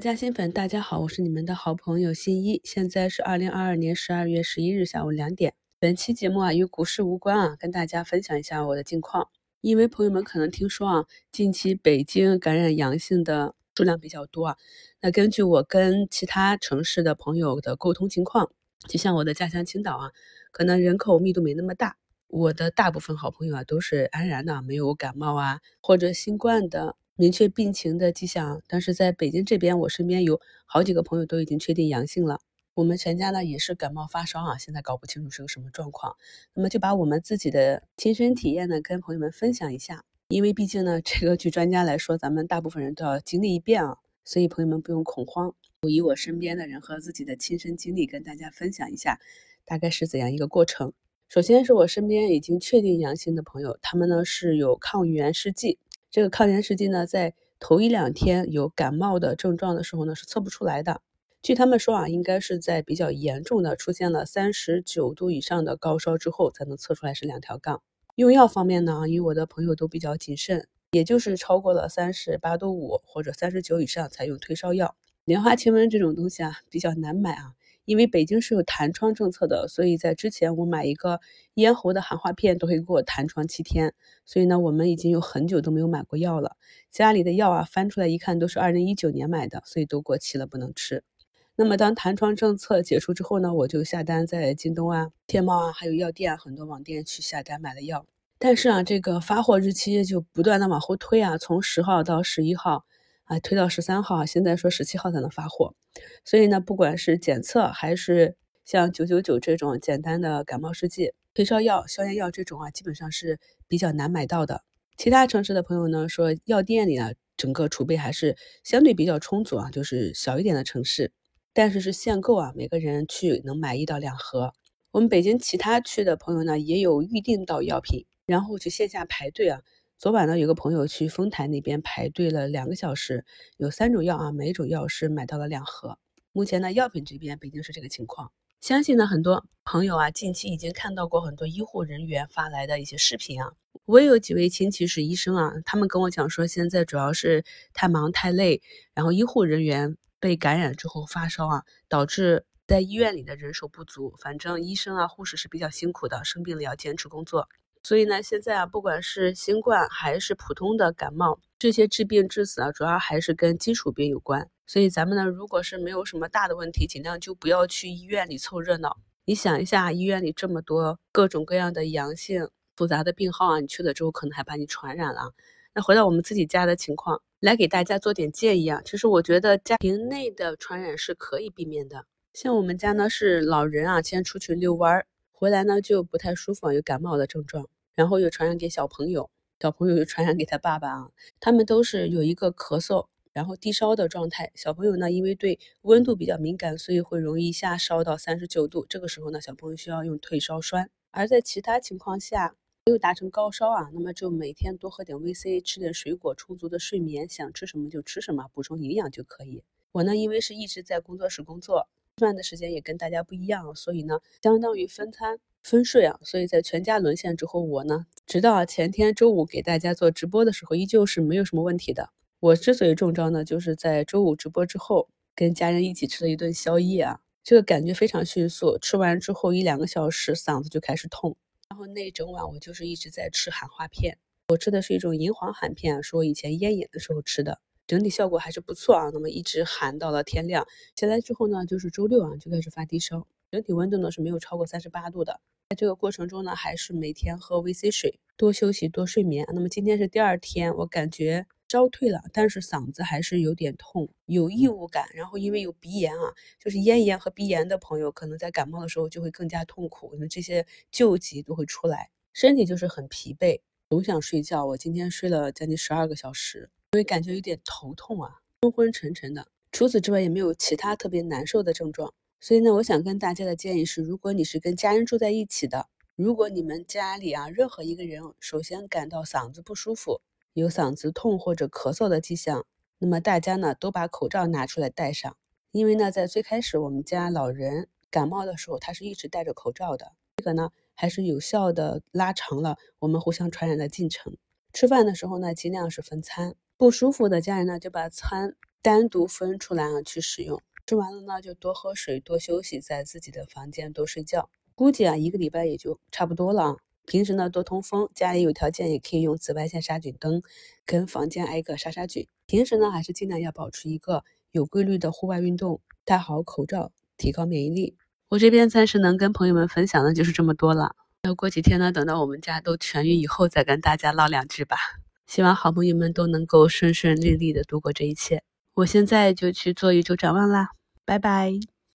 家新粉，大家好，我是你们的好朋友新一。现在是二零二二年十二月十一日下午两点。本期节目啊与股市无关啊，跟大家分享一下我的近况。因为朋友们可能听说啊，近期北京感染阳性的数量比较多啊。那根据我跟其他城市的朋友的沟通情况，就像我的家乡青岛啊，可能人口密度没那么大。我的大部分好朋友啊都是安然的，没有感冒啊或者新冠的明确病情的迹象。但是在北京这边，我身边有好几个朋友都已经确定阳性了。我们全家呢也是感冒发烧啊，现在搞不清楚是个什么状况。那么就把我们自己的亲身体验呢跟朋友们分享一下，因为毕竟呢这个据专家来说，咱们大部分人都要经历一遍啊，所以朋友们不用恐慌。我以我身边的人和自己的亲身经历跟大家分享一下，大概是怎样一个过程。首先是我身边已经确定阳性的朋友，他们呢是有抗原试剂。这个抗原试剂呢，在头一两天有感冒的症状的时候呢，是测不出来的。据他们说啊，应该是在比较严重的出现了三十九度以上的高烧之后，才能测出来是两条杠。用药方面呢，因为我的朋友都比较谨慎，也就是超过了三十八度五或者三十九以上才用退烧药。莲花清瘟这种东西啊，比较难买啊。因为北京是有弹窗政策的，所以在之前我买一个咽喉的含化片都会给我弹窗七天，所以呢，我们已经有很久都没有买过药了。家里的药啊，翻出来一看都是二零一九年买的，所以都过期了，不能吃。那么当弹窗政策解除之后呢，我就下单在京东啊、天猫啊，还有药店啊很多网店去下单买了药。但是啊，这个发货日期就不断的往后推啊，从十号到十一号。啊，推到十三号，现在说十七号才能发货，所以呢，不管是检测还是像九九九这种简单的感冒试剂、退烧药、消炎药这种啊，基本上是比较难买到的。其他城市的朋友呢说，药店里啊，整个储备还是相对比较充足啊，就是小一点的城市，但是是限购啊，每个人去能买一到两盒。我们北京其他区的朋友呢，也有预定到药品，然后去线下排队啊。昨晚呢，有个朋友去丰台那边排队了两个小时，有三种药啊，每种药是买到了两盒。目前呢，药品这边北京是这个情况。相信呢，很多朋友啊，近期已经看到过很多医护人员发来的一些视频啊。我也有几位亲戚是医生啊，他们跟我讲说，现在主要是太忙太累，然后医护人员被感染之后发烧啊，导致在医院里的人手不足。反正医生啊、护士是比较辛苦的，生病了要坚持工作。所以呢，现在啊，不管是新冠还是普通的感冒，这些致病致死啊，主要还是跟基础病有关。所以咱们呢，如果是没有什么大的问题，尽量就不要去医院里凑热闹。你想一下，医院里这么多各种各样的阳性复杂的病号啊，你去了之后可能还把你传染了。那回到我们自己家的情况，来给大家做点建议啊。其实我觉得家庭内的传染是可以避免的。像我们家呢，是老人啊，先出去遛弯儿，回来呢就不太舒服，有感冒的症状。然后又传染给小朋友，小朋友又传染给他爸爸啊，他们都是有一个咳嗽，然后低烧的状态。小朋友呢，因为对温度比较敏感，所以会容易一下烧到三十九度。这个时候呢，小朋友需要用退烧栓。而在其他情况下，没有达成高烧啊，那么就每天多喝点 VC，吃点水果，充足的睡眠，想吃什么就吃什么，补充营养就可以。我呢，因为是一直在工作室工作，吃饭的时间也跟大家不一样，所以呢，相当于分餐。分睡啊，所以在全家沦陷之后，我呢，直到前天周五给大家做直播的时候，依旧是没有什么问题的。我之所以中招呢，就是在周五直播之后，跟家人一起吃了一顿宵夜啊，这个感觉非常迅速，吃完之后一两个小时嗓子就开始痛，然后那整晚我就是一直在吃含化片，我吃的是一种银黄含片，是我以前咽炎的时候吃的，整体效果还是不错啊。那么一直喊到了天亮，起来之后呢，就是周六啊就开始发低烧，整体温度呢是没有超过三十八度的。在这个过程中呢，还是每天喝 VC 水，多休息，多睡眠。那么今天是第二天，我感觉烧退了，但是嗓子还是有点痛，有异物感。然后因为有鼻炎啊，就是咽炎和鼻炎的朋友，可能在感冒的时候就会更加痛苦，因为这些旧疾都会出来，身体就是很疲惫，总想睡觉。我今天睡了将近十二个小时，因为感觉有点头痛啊，昏昏沉沉的。除此之外，也没有其他特别难受的症状。所以呢，我想跟大家的建议是，如果你是跟家人住在一起的，如果你们家里啊任何一个人首先感到嗓子不舒服，有嗓子痛或者咳嗽的迹象，那么大家呢都把口罩拿出来戴上，因为呢在最开始我们家老人感冒的时候，他是一直戴着口罩的，这个呢还是有效的拉长了我们互相传染的进程。吃饭的时候呢，尽量是分餐，不舒服的家人呢就把餐。单独分出来啊去使用。吃完了呢，就多喝水，多休息，在自己的房间多睡觉。估计啊，一个礼拜也就差不多了。平时呢，多通风，家里有条件也可以用紫外线杀菌灯，跟房间挨个杀杀菌。平时呢，还是尽量要保持一个有规律的户外运动，戴好口罩，提高免疫力。我这边暂时能跟朋友们分享的就是这么多了。那过几天呢，等到我们家都痊愈以后，再跟大家唠两句吧。希望好朋友们都能够顺顺利利的度过这一切。我现在就去做一周展望啦，拜拜。